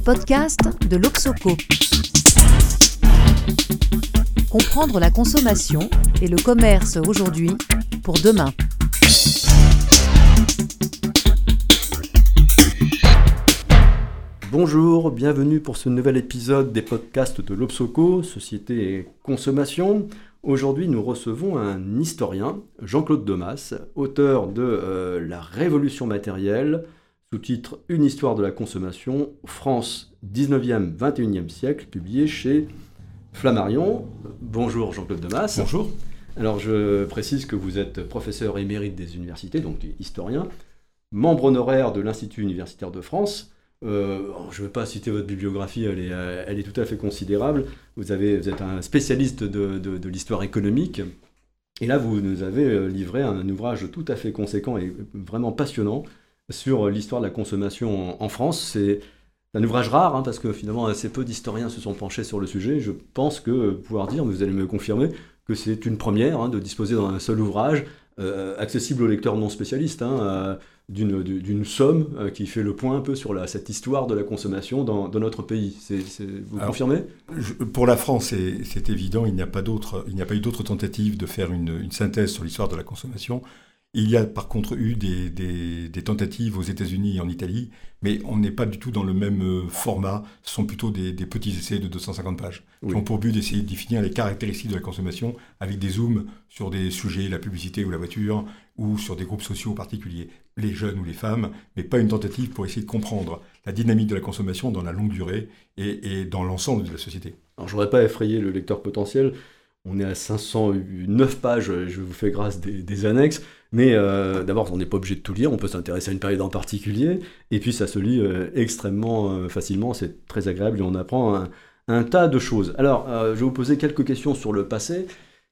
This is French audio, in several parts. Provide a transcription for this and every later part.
les podcasts de l'Oxoco. Comprendre la consommation et le commerce aujourd'hui pour demain. Bonjour, bienvenue pour ce nouvel épisode des podcasts de l'Obsoco, Société et Consommation. Aujourd'hui, nous recevons un historien, Jean-Claude Domas, auteur de euh, La Révolution matérielle, sous-titre Une histoire de la consommation, France 19e, 21e siècle, publié chez Flammarion. Bonjour Jean-Claude Demas. Bonjour. Alors je précise que vous êtes professeur émérite des universités, donc historien, membre honoraire de l'Institut universitaire de France. Euh, je ne vais pas citer votre bibliographie, elle est, elle est, tout à fait considérable. Vous, avez, vous êtes un spécialiste de, de, l'histoire économique. Et là, vous nous avez euh, livré un ouvrage tout à fait conséquent et vraiment passionnant sur l'histoire de la consommation en, France. C'est un ouvrage rare, hein, parce que finalement assez peu d'historiens se sont penchés sur le sujet. Je pense que pouvoir dire, vous allez me confirmer, que c'est une première hein, de disposer dans un seul ouvrage, euh, accessible aux lecteurs non spécialistes, hein, euh, d'une somme euh, qui fait le point un peu sur la, cette histoire de la consommation dans, notre pays. vous confirmez? Pour la France, c'est évident, il n'y a pas eu d'autres tentatives de faire une synthèse sur l'histoire de la consommation. Il y a par contre eu des, tentatives aux États-Unis et en Italie, mais on n'est pas du tout dans le même euh, format. Ce sont plutôt des, petits essais de 250 pages qui ont pour but d'essayer de définir les caractéristiques de la consommation avec des zooms sur des sujets, la publicité ou la voiture, ou sur des groupes sociaux particuliers, les jeunes ou les femmes, mais pas une tentative pour essayer de comprendre la dynamique de la consommation dans la longue durée et, dans l'ensemble de la société. Alors je voudrais pas effrayer le lecteur potentiel. On est à 509 pages, je vous fais grâce des annexes. Mais euh, d'abord, on n'est pas obligé de tout lire, on peut s'intéresser à une période en particulier, et puis ça se lit euh, extrêmement euh, facilement, c'est très agréable et on apprend un, tas de choses. Alors, je vais vous poser quelques questions sur le passé,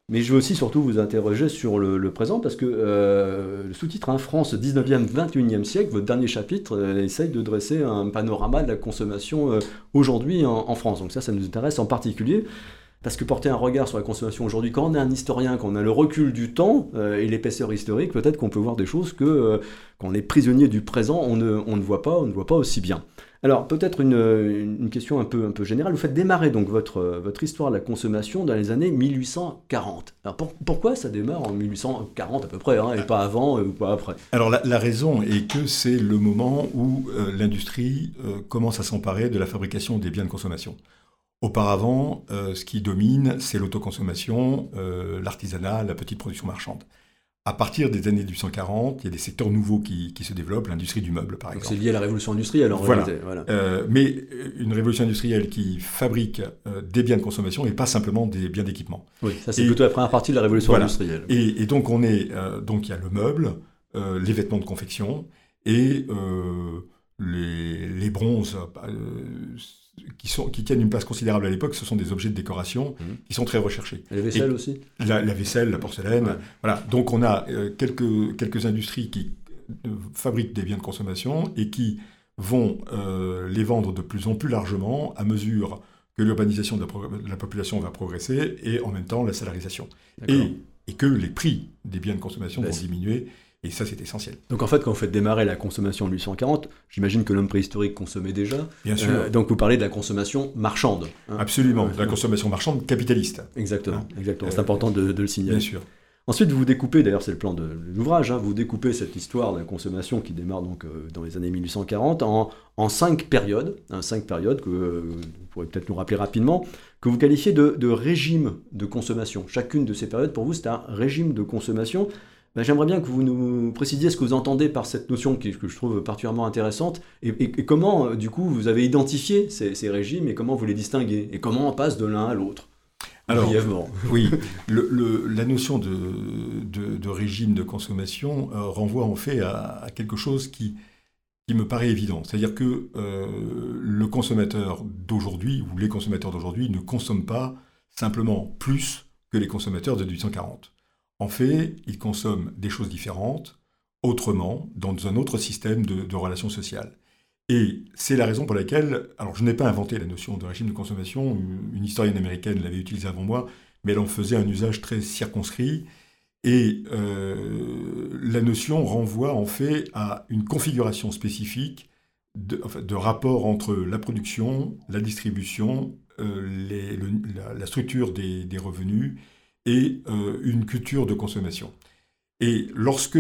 mais je vais aussi surtout vous interroger sur le, présent, parce que le sous-titre hein, France 19e, 21e siècle, votre dernier chapitre, essaye de dresser un panorama de la consommation aujourd'hui en, en, France. Donc ça, ça nous intéresse en particulier. Parce que porter un regard sur la consommation aujourd'hui, quand on est un historien, quand on a le recul du temps euh, et l'épaisseur historique, peut-être qu'on peut voir des choses que euh, quand on est prisonnier du présent, on ne, on ne, voit pas, on ne voit pas aussi bien. Alors peut-être une, question un peu, un peu générale. Vous faites démarrer donc votre, votre histoire de la consommation dans les années 1840. Alors pourquoi ça démarre en 1840 à peu près, hein, et pas avant euh, ou pas après? Alors la, raison est que c'est le moment où l'industrie commence à s'emparer de la fabrication des biens de consommation. Auparavant, euh, ce qui domine, c'est l'autoconsommation, euh, l'artisanat, la petite production marchande. À partir des années 1840, il y a des secteurs nouveaux qui, se développent, l'industrie du meuble, par exemple. C'est lié à la révolution industrielle, en voilà. réalité. Voilà. Euh, mais une révolution industrielle qui fabrique des biens de consommation et pas simplement des biens d'équipement. Oui, ça c'est plutôt la première partie de la révolution industrielle. Et, donc on est, donc il y a le meuble, les vêtements de confection et les, les, bronzes qui, sont, qui tiennent une place considérable à l'époque, ce sont des objets de décoration mhm. qui sont très recherchés. Et la vaisselle aussi la, vaisselle, la porcelaine. Voilà. Donc on a euh, quelques, quelques industries qui euh, fabriquent des biens de consommation et qui vont euh, les vendre de plus en plus largement à mesure que l'urbanisation de, la population va progresser et en même temps la salarisation. Et, et, que les prix des biens de consommation vont diminuer et ça, c'est essentiel. Donc en fait, quand vous faites démarrer la consommation en 1840, j'imagine que l'homme préhistorique consommait déjà. Bien sûr. Euh, donc vous parlez de la consommation marchande. Hein. Absolument, de la consommation marchande capitaliste. Exactement, hein. exactement. C'est important de, le signaler. Bien sûr. Ensuite, vous découpez, d'ailleurs c'est le plan de l'ouvrage, hein, vous découpez cette histoire de la consommation qui démarre donc euh, dans les années 1840 en, en cinq périodes, cinq périodes que euh, vous pourrez peut-être nous rappeler rapidement, que vous qualifiez de, de régime de consommation. Chacune de ces périodes, pour vous, c'est un régime de consommation. Ben, j'aimerais bien que vous nous précisiez ce que vous entendez par cette notion que je trouve particulièrement intéressante et, comment, euh, du coup, vous avez identifié ces, régimes et comment vous les distinguez et comment on passe de l'un à l'autre. Alors, oui, la notion de, régime de consommation euh, renvoie en fait à, quelque chose qui, me paraît évident. C'est-à-dire que euh, le consommateur d'aujourd'hui, ou les consommateurs d'aujourd'hui, ne consomment pas simplement plus que les consommateurs de 1840. En fait, ils consomment des choses différentes, autrement, dans un autre système de, relations sociales. Et c'est la raison pour laquelle, alors je n'ai pas inventé la notion de régime de consommation, une historienne américaine l'avait utilisée avant moi, mais elle en faisait un usage très circonscrit. Et euh, la notion renvoie en fait à une configuration spécifique de, rapport entre la production, la distribution, les, la, structure des, revenus et une culture de consommation. Et lorsque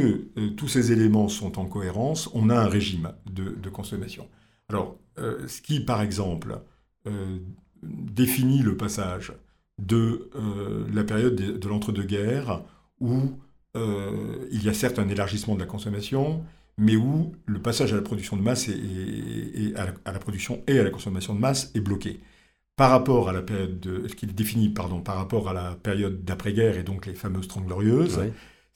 tous ces éléments sont en cohérence, on a un régime de, consommation. Alors, ce qui, par exemple, définit le passage de la période de l'entre-deux-guerres où euh, il y a certes un élargissement de la consommation, mais où le passage à la production de masse et, à, la, production et à la consommation de masse est bloqué. Par rapport à la période, de, ce qu'il définit, pardon, par rapport à la période d'après-guerre et donc les fameuses Trente Glorieuses,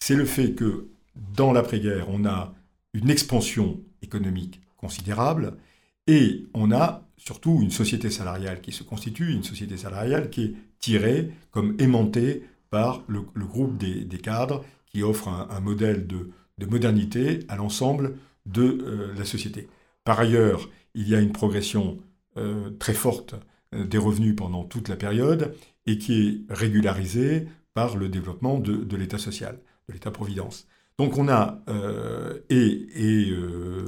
c'est le fait que dans l'après-guerre, on a une expansion économique considérable et on a surtout une société salariale qui se constitue, une société salariale qui est tirée comme aimantée par le, groupe des, cadres qui offre un, modèle de, modernité à l'ensemble de euh, la société. Par ailleurs, il y a une progression euh, très forte des revenus pendant toute la période et qui est régularisée par le développement de, l'État social, de l'État-providence. Donc on a et,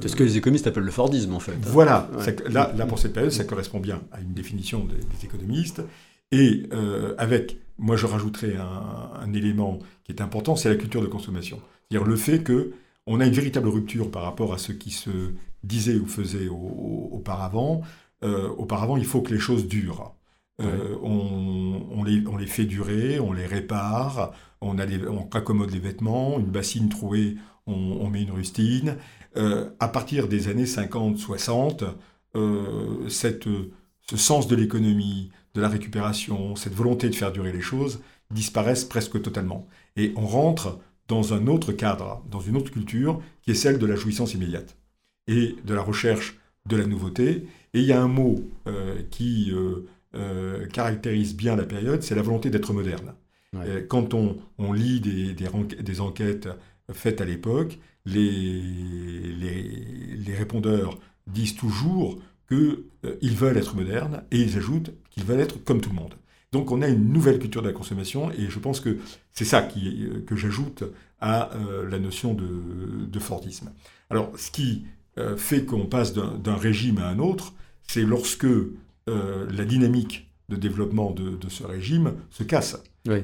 c'est ce que les économistes appellent le Fordisme en fait. Hein. Voilà, là, là, pour cette période ça correspond bien à une définition des, des économistes et avec moi, je rajouterais un, élément qui est important, c'est la culture de consommation. C'est-à-dire le fait qu'on a une véritable rupture par rapport à ce qui se disait ou faisait auparavant. Euh, auparavant, il faut que les choses durent. Euh, on, les, fait durer, on les répare, on, a on accommode les vêtements, une bassine trouée, on, met une rustine. Euh, à partir des années 50-60, ce sens de l'économie, de la récupération, cette volonté de faire durer les choses, disparaissent presque totalement. Et on rentre dans un autre cadre, dans une autre culture, qui est celle de la jouissance immédiate et de la recherche de la nouveauté. Et il y a un mot euh, qui euh, euh, caractérise bien la période, c'est la volonté d'être moderne. Quand on, lit des, des, enquêtes faites à l'époque, les, les, les répondeurs disent toujours qu'ils veulent être modernes et ils ajoutent qu'ils veulent être comme tout le monde. Donc on a une nouvelle culture de la consommation et je pense que c'est ça qui, que j'ajoute à euh, la notion de, Fordisme. Alors ce qui fait qu'on passe d'un régime à un autre, c'est lorsque la dynamique de développement de, ce régime se casse.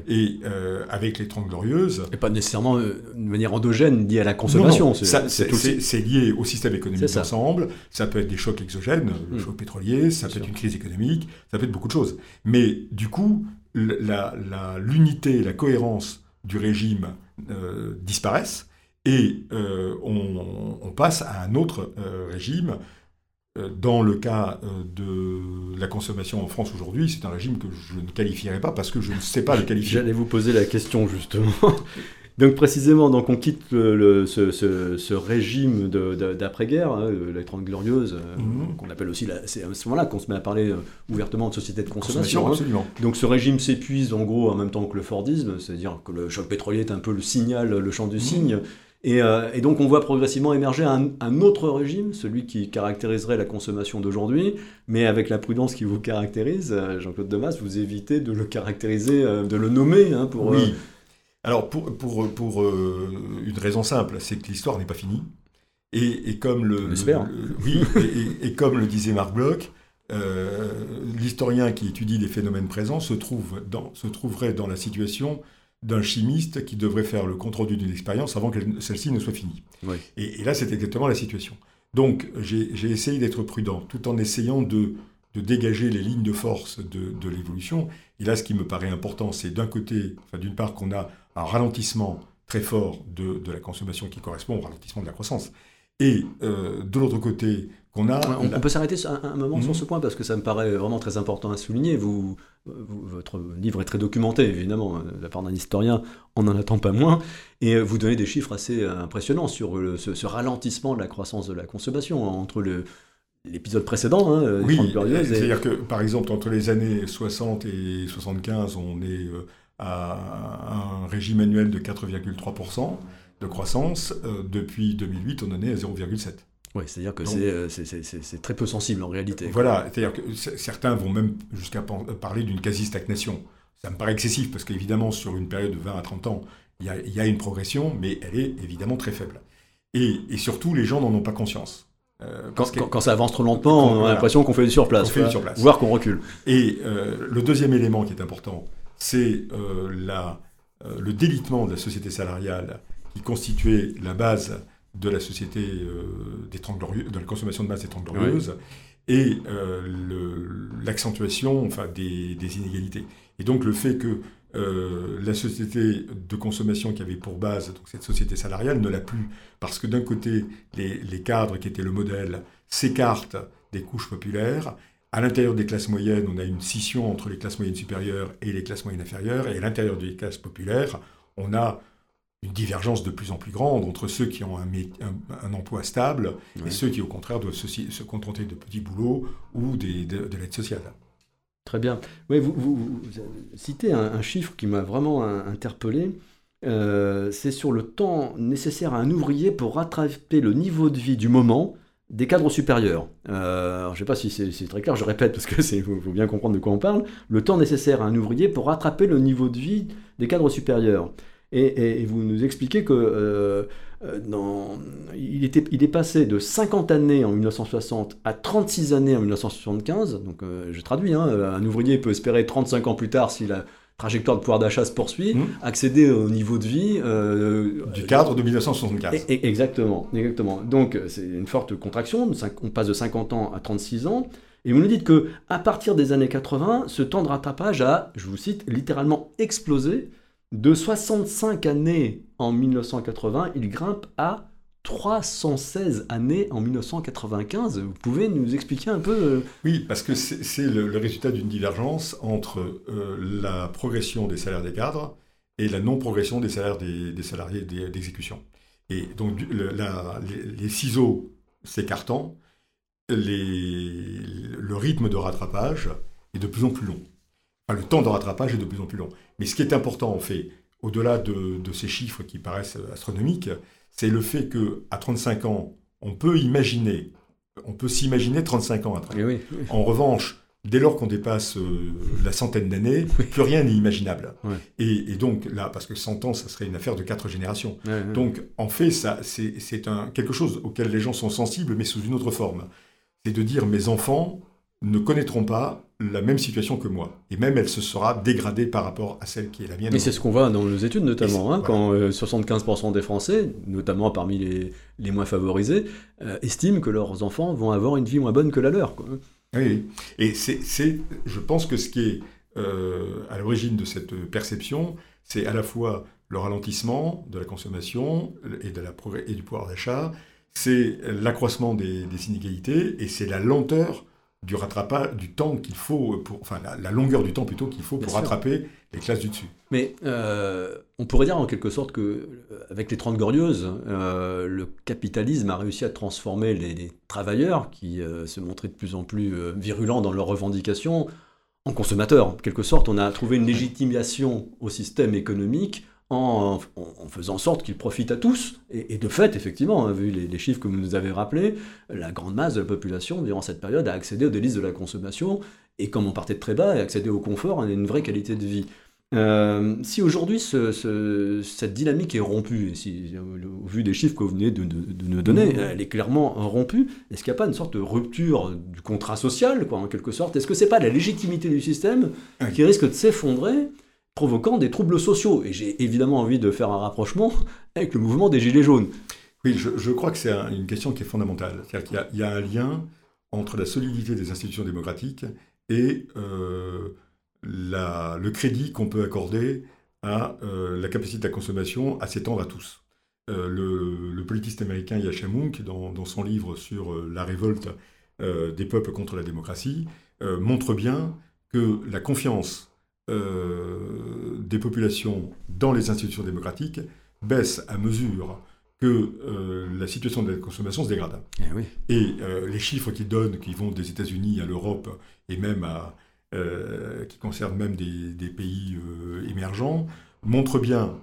Et euh, avec les Trente Glorieuses. Et pas nécessairement euh, de manière endogène liée à la consommation. C'est lié au système économique d'ensemble. Ça peut être des chocs exogènes, le mm. choc pétrolier, ça peut être une crise économique, ça peut être beaucoup de choses. Mais du coup, l'unité, la, la, cohérence du régime euh, disparaissent et on, on, passe à un autre régime euh, dans le cas euh, de la consommation en France aujourd'hui, c'est un régime que je ne qualifierais pas parce que je ne sais pas le qualifier. J'allais vous poser la question justement. donc précisément, donc on quitte le, ce, régime d'après-guerre, hein, la Trente Glorieuse, euh, mhm. qu'on appelle aussi, c'est à ce moment-là qu'on se met à parler ouvertement de société de consommation. Hein. absolument. Donc ce régime s'épuise en gros en même temps que le Fordisme, c'est-à-dire que le choc pétrolier est un peu le signal, le chant du mhm. Euh, et, donc on voit progressivement émerger un, autre régime, celui qui caractériserait la consommation d'aujourd'hui, mais avec la prudence qui vous caractérise, euh, Jean-Claude Demas, vous évitez de le caractériser, euh, de le nommer. Hein, pour, oui. Alors pour, pour, pour une raison simple, c'est que l'histoire n'est pas finie. Et, comme le, oui, et, comme le disait Marc Bloch, l'historien qui étudie les phénomènes présents se, trouve dans, se trouverait dans la situation d'un chimiste qui devrait faire le compte-rendu d'une expérience avant que celle-ci ne soit finie. Et, là, c'est exactement la situation. Donc, j'ai essayé d'être prudent, tout en essayant de, dégager les lignes de force de, l'évolution. Et là, ce qui me paraît important, c'est d'un côté, enfin, d'une part, qu'on a un ralentissement très fort de, la consommation qui correspond au ralentissement de la croissance. Et euh, de l'autre côté, qu'on a. On, peut s'arrêter un, moment sur mhm. ce point parce que ça me paraît vraiment très important à souligner. Vous, votre livre est très documenté, évidemment, de la part d'un historien, on n'en attend pas moins. Et vous donnez des chiffres assez impressionnants sur ce, ralentissement de la croissance de la consommation entre le, l'épisode précédent, hein, oui, c'est-à-dire que par exemple entre les années 60 et 75, on est euh, à un régime annuel de 4,3% de croissance. Euh, depuis 2008, on en est à 0,7%. Oui, c'est-à-dire que euh, c'est très peu sensible en réalité. Voilà, c'est-à-dire que certains vont même jusqu'à euh, parler d'une quasi-stagnation. Ça me paraît excessif parce qu'évidemment, sur une période de 20 à 30 ans, il y, a, une progression, mais elle est évidemment très faible. Et, surtout, les gens n'en ont pas conscience. quand, ça avance trop lentement, on a l'impression qu'on fait du surplace, fait du surplace. voire qu'on recule. Et le deuxième élément qui est important, c'est le délitement de la société salariale qui constituait la base de la société des de la consommation de masse des Trente Glorieuses, et l'accentuation enfin, des, des, inégalités. Et donc le fait que euh, la société de consommation qui avait pour base donc cette société salariale ne l'a plus, parce que d'un côté, les, cadres qui étaient le modèle s'écartent des couches populaires, à l'intérieur des classes moyennes, on a une scission entre les classes moyennes supérieures et les classes moyennes inférieures, et à l'intérieur des classes populaires, on a une divergence de plus en plus grande entre ceux qui ont un, emploi stable et ceux qui, au contraire, doivent se, contenter de petits boulots ou de l'aide sociale. Très bien. Oui, vous, citez un, chiffre qui m'a vraiment interpellé. Euh, c'est sur le temps nécessaire à un ouvrier pour rattraper le niveau de vie du moment des cadres supérieurs. Euh, je ne sais pas si c'est très clair, je répète parce que faut, faut bien comprendre de quoi on parle. Le temps nécessaire à un ouvrier pour rattraper le niveau de vie des cadres supérieurs. Et, vous nous expliquez que euh, euh, il, était, il est passé de 50 années en 1960 à 36 années en 1975. Donc euh, je traduis, hein, un ouvrier peut espérer 35 ans plus tard si la trajectoire de pouvoir d'achat se poursuit, mmh. accéder au niveau de vie du cadre de 1975. exactement, exactement. Donc c'est une forte contraction. On passe de 50 ans à 36 ans. Et vous nous dites que à partir des années 80, ce temps de rattrapage a, je vous cite, littéralement explosé de 65 années en 1980, il grimpe à 316 années en 1995. Vous pouvez nous expliquer un peu euh, Oui, parce que c'est le, résultat d'une divergence entre euh, la progression des salaires des cadres et la non-progression des salaires des, salariés d'exécution. Et donc les, ciseaux s'écartant, le rythme de rattrapage est de plus en plus long le temps de rattrapage est de plus en plus long. Mais ce qui est important, en fait, au-delà de, ces chiffres qui paraissent astronomiques, c'est le fait qu'à 35 ans, on peut imaginer, on peut s'imaginer 35 ans après. En revanche, dès lors qu'on dépasse euh, la centaine d'années, plus rien n'est imaginable. Et, donc là, parce que 100 ans, ça serait une affaire de quatre générations. donc en fait, ça, c'est quelque chose auquel les gens sont sensibles, mais sous une autre forme. C'est de dire mes enfants ne connaîtront pas la même situation que moi. Et même elle se sera dégradée par rapport à celle qui est la mienne. Mais c'est ce qu'on voit dans nos études notamment, hein, quand 75% euh, des Français, notamment parmi les, les moins favorisés, euh, estiment que leurs enfants vont avoir une vie moins bonne que la leur. Oui, et c'est, je pense que ce qui est euh, à l'origine de cette perception, c'est à la fois le ralentissement de la consommation et, de la et du pouvoir d'achat, c'est l'accroissement des, des inégalités et c'est la lenteur du rattrapage, du temps qu'il faut, pour, enfin la, longueur du temps plutôt qu'il faut pour rattraper les classes du dessus. Mais euh, on pourrait dire en quelque sorte que euh, avec les 30 glorieuses, euh, le capitalisme a réussi à transformer les, travailleurs qui se montraient de plus en plus virulents dans leurs revendications en consommateurs. En quelque sorte, on a trouvé une légitimation au système économique en, faisant en sorte qu'il profite à tous. Et, de fait, effectivement, hein, vu les, chiffres que vous nous avez rappelés, la grande masse de la population, durant cette période, a accédé aux délices de la consommation, et comme on partait de très bas, a accédé au confort et à une vraie qualité de vie. Euh, si aujourd'hui cette dynamique est rompue, et si, au vu des chiffres que vous venez de, nous donner, mmh. elle est clairement rompue, est-ce qu'il n'y a pas une sorte de rupture du contrat social, quoi, en quelque sorte? Est-ce que c'est pas la légitimité du système qui risque de s'effondrer provoquant des troubles sociaux. Et j'ai évidemment envie de faire un rapprochement avec le mouvement des Gilets jaunes. Oui, je, crois que c'est une question qui est fondamentale. C'est-à-dire qu'il y, a un lien entre la solidité des institutions démocratiques et euh, le crédit qu'on peut accorder à euh, la capacité de la consommation à s'étendre à tous. Euh, le, politiste américain Yasha Munk, dans, dans son livre sur la révolte des peuples contre la démocratie, montre bien que la confiance euh, des populations dans les institutions démocratiques baisse à mesure que euh, la situation de la consommation se dégrade. Eh et euh, les chiffres qu'ils donnent, qui vont des États-Unis à l'Europe et même à, qui concernent même des, pays émergents, montrent bien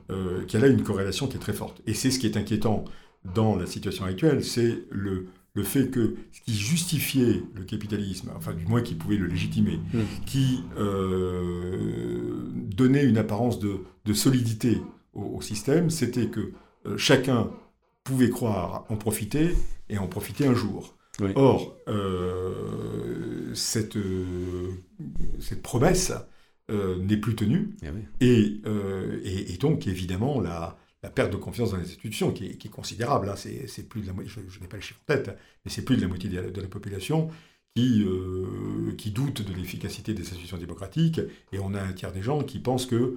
qu'il y a là une corrélation qui est très forte. Et c'est ce qui est inquiétant dans la situation actuelle, c'est le le fait que ce qui justifiait le capitalisme, enfin du moins qui pouvait le légitimer, mmh. qui euh, donnait une apparence de, solidité au, système, c'était que euh, chacun pouvait croire en profiter et en profiter un jour. Or, cette, cette promesse n'est plus tenue. Eh et, et, donc, évidemment, la, la perte de confiance dans les institutions, qui est, considérable. Hein. C'est plus de la je, je n'ai pas le chiffre en tête, mais c'est plus de la moitié de la, population qui, euh, qui doute de l'efficacité des institutions démocratiques, et on a un tiers des gens qui pensent que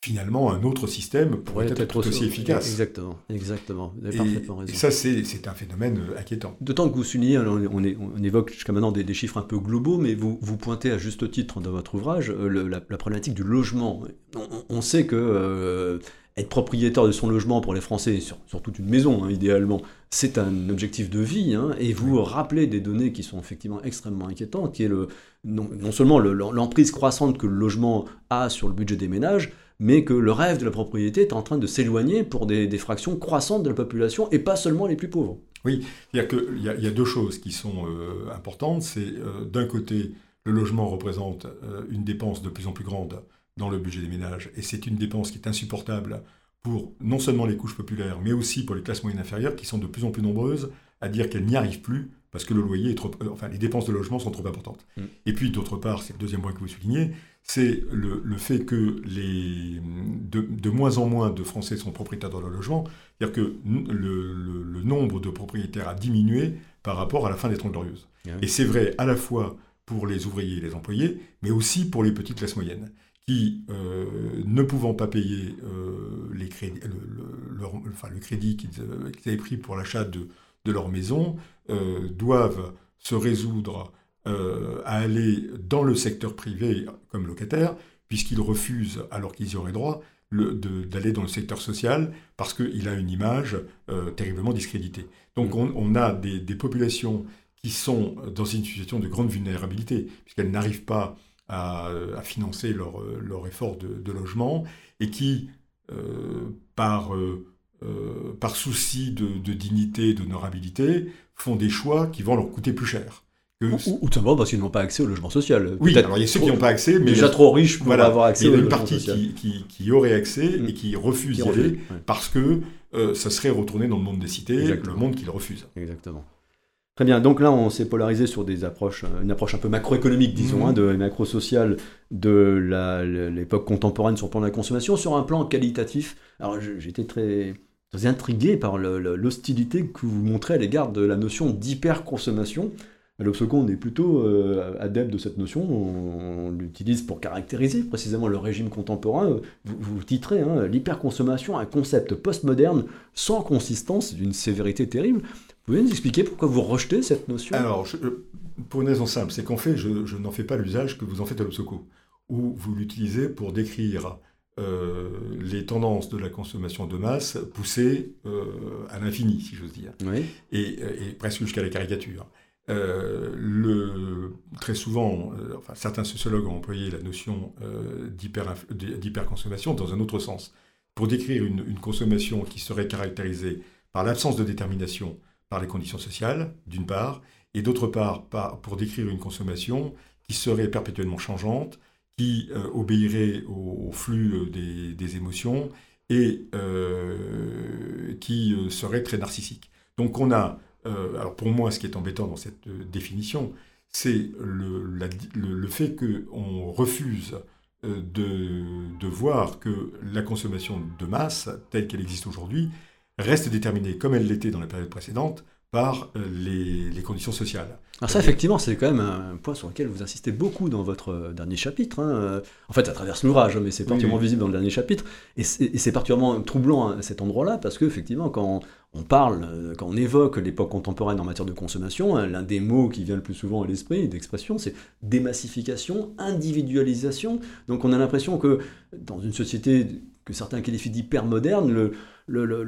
finalement un autre système pourrait être, aussi efficace. Exactement, exactement. Vous avez parfaitement raison. Et ça, c'est un phénomène euh, inquiétant. D'autant que vous soulignez, on, on, évoque jusqu'à maintenant des, chiffres un peu globaux, mais vous, vous pointez à juste titre dans votre ouvrage euh, la, problématique du logement. On, sait que être propriétaire de son logement pour les Français, sur, toute une maison hein, idéalement, c'est un objectif de vie. Hein, et vous rappelez des données qui sont effectivement extrêmement inquiétantes, qui est le, non, seulement l'emprise croissante que le logement a sur le budget des ménages, mais que le rêve de la propriété est en train de s'éloigner pour des, fractions croissantes de la population, et pas seulement les plus pauvres. Oui, il y, a, y a deux choses qui sont euh, importantes. C'est euh, d'un côté, le logement représente euh, une dépense de plus en plus grande dans le budget des ménages. Et c'est une dépense qui est insupportable pour non seulement les couches populaires, mais aussi pour les classes moyennes inférieures, qui sont de plus en plus nombreuses à dire qu'elles n'y arrivent plus parce que le loyer est trop, euh, enfin les dépenses de logement sont trop importantes. Mm. Et puis d'autre part, c'est le deuxième point que vous soulignez, c'est le, fait que les, de, moins en moins de Français sont propriétaires de leur logement, c'est-à-dire que le, nombre de propriétaires a diminué par rapport à la fin des Trente Glorieuses. Et c'est vrai à la fois pour les ouvriers et les employés, mais aussi pour les petites classes moyennes qui, euh, ne pouvant pas payer euh, les crédits, le, enfin, le crédit qu'ils avaient pris pour l'achat de, de, leur maison, euh, doivent se résoudre à aller dans le secteur privé comme locataire, puisqu'ils refusent, alors qu'ils y auraient droit, d'aller dans le secteur social parce qu'il a une image terriblement discréditée. Donc mmh. on, a des, des, populations qui sont dans une situation de grande vulnérabilité, puisqu'elles n'arrivent pas à, financer leur, leur effort de, logement et qui, euh, par, euh, euh, par souci de, de dignité, d'honorabilité, font des choix qui vont leur coûter plus cher. Ou, tout simplement parce qu'ils n'ont pas accès au logement social. Oui, alors il y a ceux qui n'ont pas accès, mais déjà trop riches pour avoir accès au logement social. Il y a une partie qui, qui, aurait accès mm. et qui refuse d'y aller parce que ça serait retourné dans le monde des cités, le monde qu'ils refusent. Exactement. Très bien, donc là on s'est polarisé sur des approches, euh, une approche un peu macroéconomique, disons, hein, mhm. de macro-sociale de l'époque contemporaine sur le plan de la consommation, sur un plan qualitatif. Alors j'étais très, très intrigué par l'hostilité que vous montrez à l'égard de la notion d'hyperconsommation. L'Obsocon, on est plutôt euh, adepte de cette notion, on, l'utilise pour caractériser précisément le régime contemporain. Vous, vous titrez hein, l'hyperconsommation, un concept postmoderne sans consistance, d'une sévérité terrible. Vous pouvez nous expliquer pourquoi vous rejetez cette notion? Alors, pour une raison simple, c'est qu'en fait, je, n'en fais pas l'usage que vous en faites à l'Obsoco, où vous l'utilisez pour décrire euh, les tendances de la consommation de masse poussées euh, à l'infini, si j'ose dire, et, presque jusqu'à la caricature. Euh, le, très souvent, enfin, certains sociologues ont employé la notion d'hyperconsommation dans un autre sens, pour décrire une, une consommation qui serait caractérisée par l'absence de détermination par les conditions sociales, d'une part, et d'autre part pour décrire une consommation qui serait perpétuellement changeante, qui euh, obéirait au, flux euh, des, émotions et euh, qui serait très narcissique. Donc on a, alors pour moi ce qui est embêtant dans cette définition, c'est le, fait qu'on refuse de, de, voir que la consommation de masse, telle qu'elle existe aujourd'hui, reste déterminée, comme elle l'était dans la période précédente, par euh, les, conditions sociales. Alors ça, effectivement, c'est quand même un point sur lequel vous insistez beaucoup dans votre euh, dernier chapitre. Hein. En fait, à travers l'ouvrage, hein, mais c'est particulièrement visible dans le dernier chapitre. Et c'est particulièrement troublant à cet endroit-là, parce qu'effectivement, quand on parle, euh, quand on évoque l'époque contemporaine en matière de consommation, hein, l'un des mots qui vient le plus souvent à l'esprit d'expression, c'est démassification, individualisation. Donc on a l'impression que dans une société que certains qualifient d'hyper-moderne, le, le, le,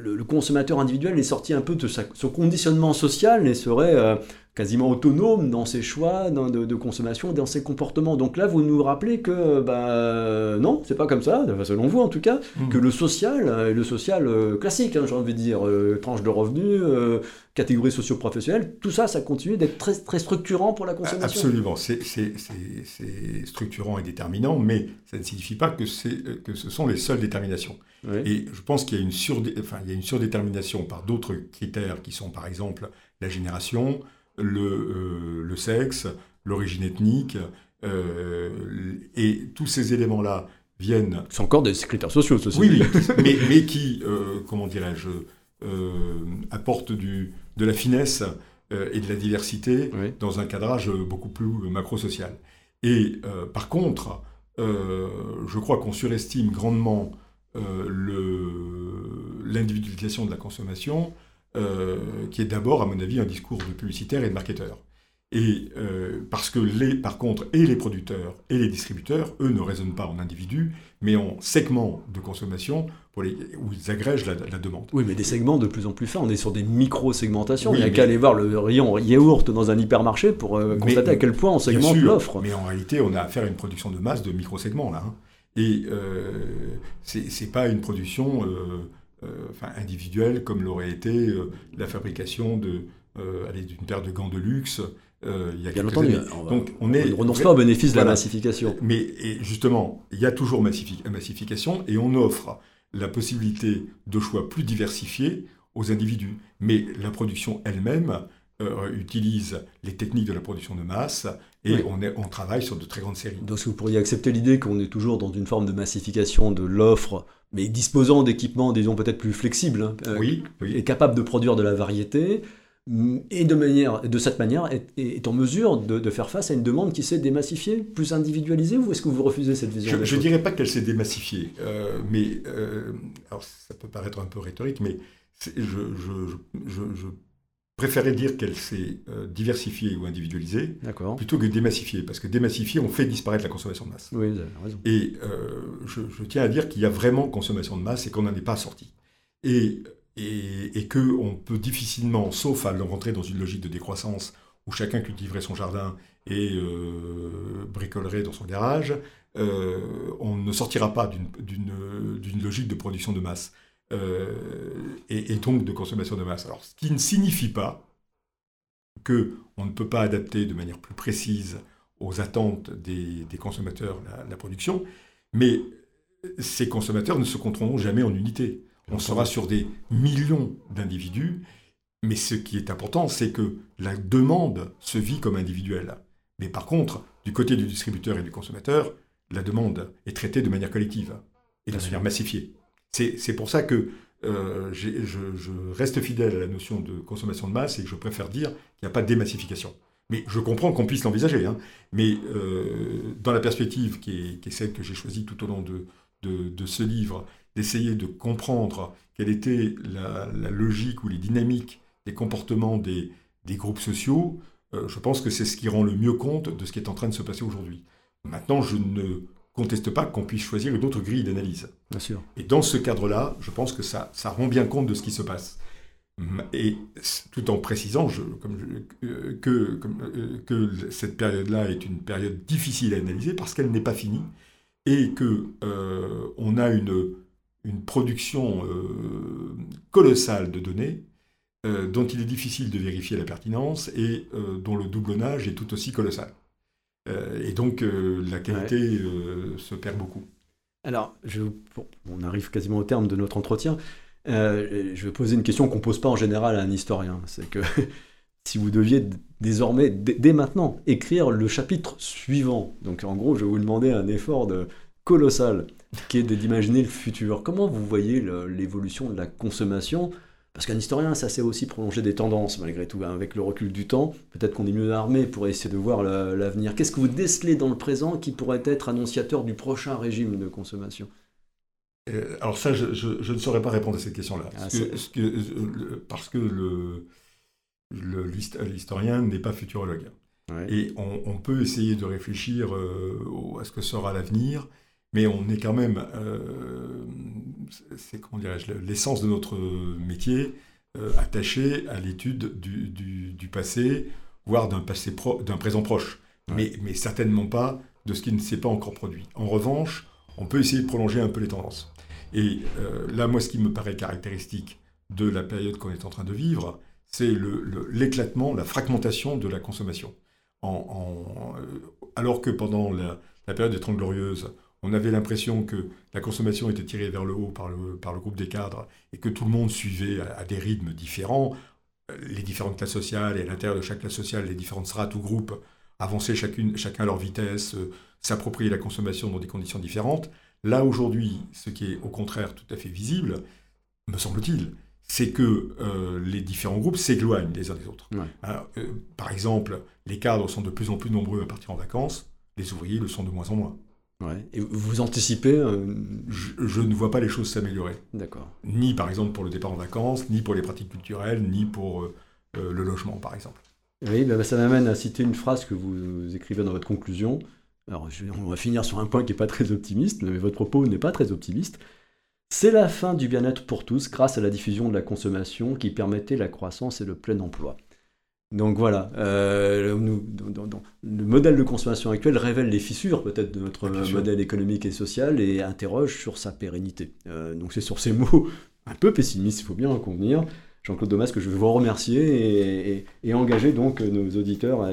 le, consommateur individuel est sorti un peu de sa, son conditionnement social et serait euh, quasiment autonome dans ses choix de, consommation, dans ses comportements. Donc là, vous nous rappelez que bah, non, c'est pas comme ça, selon vous en tout cas, mmh. que le social, euh, le social euh, classique, hein, j'ai envie de dire, tranche de revenus, catégorie socio-professionnelle, tout ça, ça continue d'être très, très structurant pour la consommation. Absolument, c'est structurant et déterminant, mais ça ne signifie pas que, que ce sont les seules déterminations. Et je pense qu'il y, a une enfin, il y a une surdétermination par d'autres critères qui sont par exemple la génération, le, le sexe, l'origine ethnique, et tous ces éléments-là viennent... C'est encore des critères sociaux, ceci Oui, mais, mais, qui, comment dirais-je, apportent du, de la finesse euh, et de la diversité dans un cadrage beaucoup plus macro-social. Et euh, par contre, euh, je crois qu'on surestime grandement l'individualisation de la consommation, qui est d'abord, à mon avis, un discours de publicitaire et de marketeur. Et euh, parce que les, par contre, et les producteurs et les distributeurs, eux, ne raisonnent pas en individus, mais en segments de consommation pour les, où ils agrègent la, demande. Oui, mais des segments de plus en plus fins. On est sur des micro-segmentations. Il n'y a qu'à aller voir le rayon yaourt dans un hypermarché pour euh, constater à quel point on segmente l'offre. Mais en réalité, on a affaire à une production de masse de micro-segments, là. Hein. Et euh, c'est pas une production euh, enfin, individuelle comme l'aurait été la fabrication d'une paire de gants de luxe euh, il y a Bien entendu, on Donc on est, ne renonce pas au bénéfice de la massification. Mais et justement, il y a toujours massification et on offre la possibilité de choix plus diversifiés aux individus. Mais la production elle-même euh, utilise les techniques de la production de masse et on, est, on travaille sur de très grandes séries. Donc vous pourriez accepter l'idée qu'on est toujours dans une forme de massification de l'offre, mais disposant d'équipements, disons, peut-être plus flexibles, hein, euh, oui, et capable de produire de la variété, et de, manière, de cette manière est, en mesure de, faire face à une demande qui s'est démassifiée, plus individualisée, ou est-ce que vous refusez cette vision Je ne dirais pas qu'elle s'est démassifiée, euh, mais euh, alors ça peut paraître un peu rhétorique, mais je, je, préférais dire qu'elle s'est euh, diversifiée ou individualisée plutôt que démassifiée, parce que démassifiée, on fait disparaître la consommation de masse. Oui, vous avez raison. Et je, tiens à dire qu'il y a vraiment consommation de masse et qu'on n'en est pas sorti. Et et, et qu'on peut difficilement, sauf à rentrer dans une logique de décroissance où chacun cultiverait son jardin et euh, bricolerait dans son garage, euh, on ne sortira pas d'une logique de production de masse euh, et, donc de consommation de masse. Alors, ce qui ne signifie pas qu'on ne peut pas adapter de manière plus précise aux attentes des, consommateurs la, la, production, mais ces consommateurs ne se compteront jamais en unité on sera sur des millions d'individus, mais ce qui est important, c'est que la demande se vit comme individuelle. Mais par contre, du côté du distributeur et du consommateur, la demande est traitée de manière collective et de manière massifiée. C'est pour ça que euh, je, reste fidèle à la notion de consommation de masse et je préfère dire qu'il n'y a pas de démassification. Mais je comprends qu'on puisse l'envisager. Hein. Mais euh, dans la perspective qui est, celle que j'ai choisie tout au long de, de ce livre d'essayer de comprendre quelle était la, logique ou les dynamiques des comportements des, groupes sociaux, euh, je pense que c'est ce qui rend le mieux compte de ce qui est en train de se passer aujourd'hui. Maintenant, je ne conteste pas qu'on puisse choisir une autre grille d'analyse. Bien sûr. Et dans ce cadre-là, je pense que ça, ça rend bien compte de ce qui se passe. Et tout en précisant comme euh, que, euh, que cette période-là est une période difficile à analyser parce qu'elle n'est pas finie et que on a une une production euh, colossale de données euh, dont il est difficile de vérifier la pertinence et euh, dont le doublonnage est tout aussi colossal. Et donc la qualité se perd beaucoup. Alors, je, on arrive quasiment au terme de notre entretien. je vais poser une question qu'on ne pose pas en général à un historien. C'est que si vous deviez désormais, dès maintenant, écrire le chapitre suivant, donc en gros, je vais vous demander un effort de, colossal qui est d'imaginer le futur. Comment vous voyez l'évolution de la consommation Parce qu'un historien, ça sait aussi prolonger des tendances, malgré tout, hein, avec le recul du temps. Peut-être qu'on est mieux armé pour essayer de voir l'avenir. Qu'est-ce que vous décelez dans le présent qui pourrait être annonciateur du prochain régime de consommation? Euh, alors ça, je, ne saurais pas répondre à cette question-là. Ah, parce, que, l'historien n'est pas futurologue. Et on, peut essayer de réfléchir euh, à ce que sera l'avenir, mais on est quand même, euh, c'est comment dirais-je, l'essence de notre métier euh, attaché à l'étude du, passé, voire d'un passé d'un présent proche, mais, mais certainement pas de ce qui ne s'est pas encore produit. En revanche, on peut essayer de prolonger un peu les tendances. Et euh, là, moi, ce qui me paraît caractéristique de la période qu'on est en train de vivre, c'est l'éclatement, la fragmentation de la consommation. En, alors que pendant la, la période des Trente Glorieuses, on avait l'impression que la consommation était tirée vers le haut par le, par le groupe des cadres et que tout le monde suivait à, des rythmes différents. Les différentes classes sociales et à l'intérieur de chaque classe sociale, les différentes strates ou groupes avançaient chacune, chacun à leur vitesse, euh, s'approprier la consommation dans des conditions différentes. Là, aujourd'hui, ce qui est au contraire tout à fait visible, me semble-t-il, c'est que euh, les différents groupes s'éloignent les uns des autres. Euh, par exemple, les cadres sont de plus en plus nombreux à partir en vacances, les ouvriers le sont de moins en moins. Et vous anticipez je, ne vois pas les choses s'améliorer. D'accord. Ni par exemple pour le départ en vacances, ni pour les pratiques culturelles, ni pour le logement par exemple. Oui, bah, ça m'amène à citer une phrase que vous écrivez dans votre conclusion. Alors, on va finir sur un point qui n'est pas très optimiste, mais votre propos n'est pas très optimiste. C'est la fin du bien-être pour tous grâce à la diffusion de la consommation qui permettait la croissance et le plein emploi. Donc voilà, euh, le modèle de consommation actuel révèle les fissures peut-être de notre modèle économique et social et interroge sur sa pérennité. Euh, donc c'est sur ces mots un peu pessimistes, il faut bien en convenir, Jean-Claude Domas, que je veux vous remercier et, engager donc nos auditeurs à,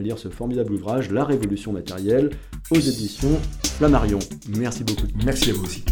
lire ce formidable ouvrage, La Révolution matérielle, aux éditions Flammarion. Merci beaucoup. Merci à vous aussi.